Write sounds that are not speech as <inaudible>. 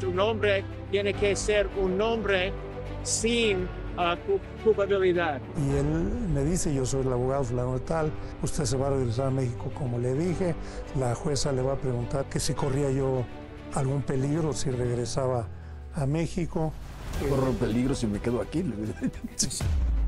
su nombre tiene que ser un nombre sin uh, culpabilidad. Y él me dice, yo soy el abogado fulano tal, usted se va a regresar a México como le dije, la jueza le va a preguntar que si corría yo algún peligro si regresaba a México. Corro peligro si me quedo aquí. <laughs>